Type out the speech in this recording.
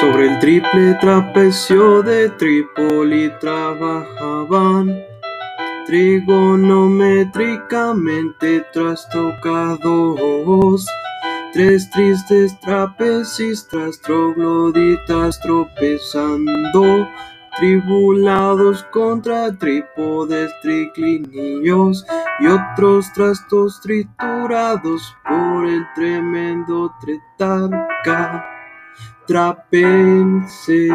Sobre el triple trapecio de Trípoli trabajaban trigonométricamente trastocados. Tres tristes trapecistas trogloditas tropezando, tribulados contra trípodes triclinios y otros trastos triturados por el tremendo tretarca trapense.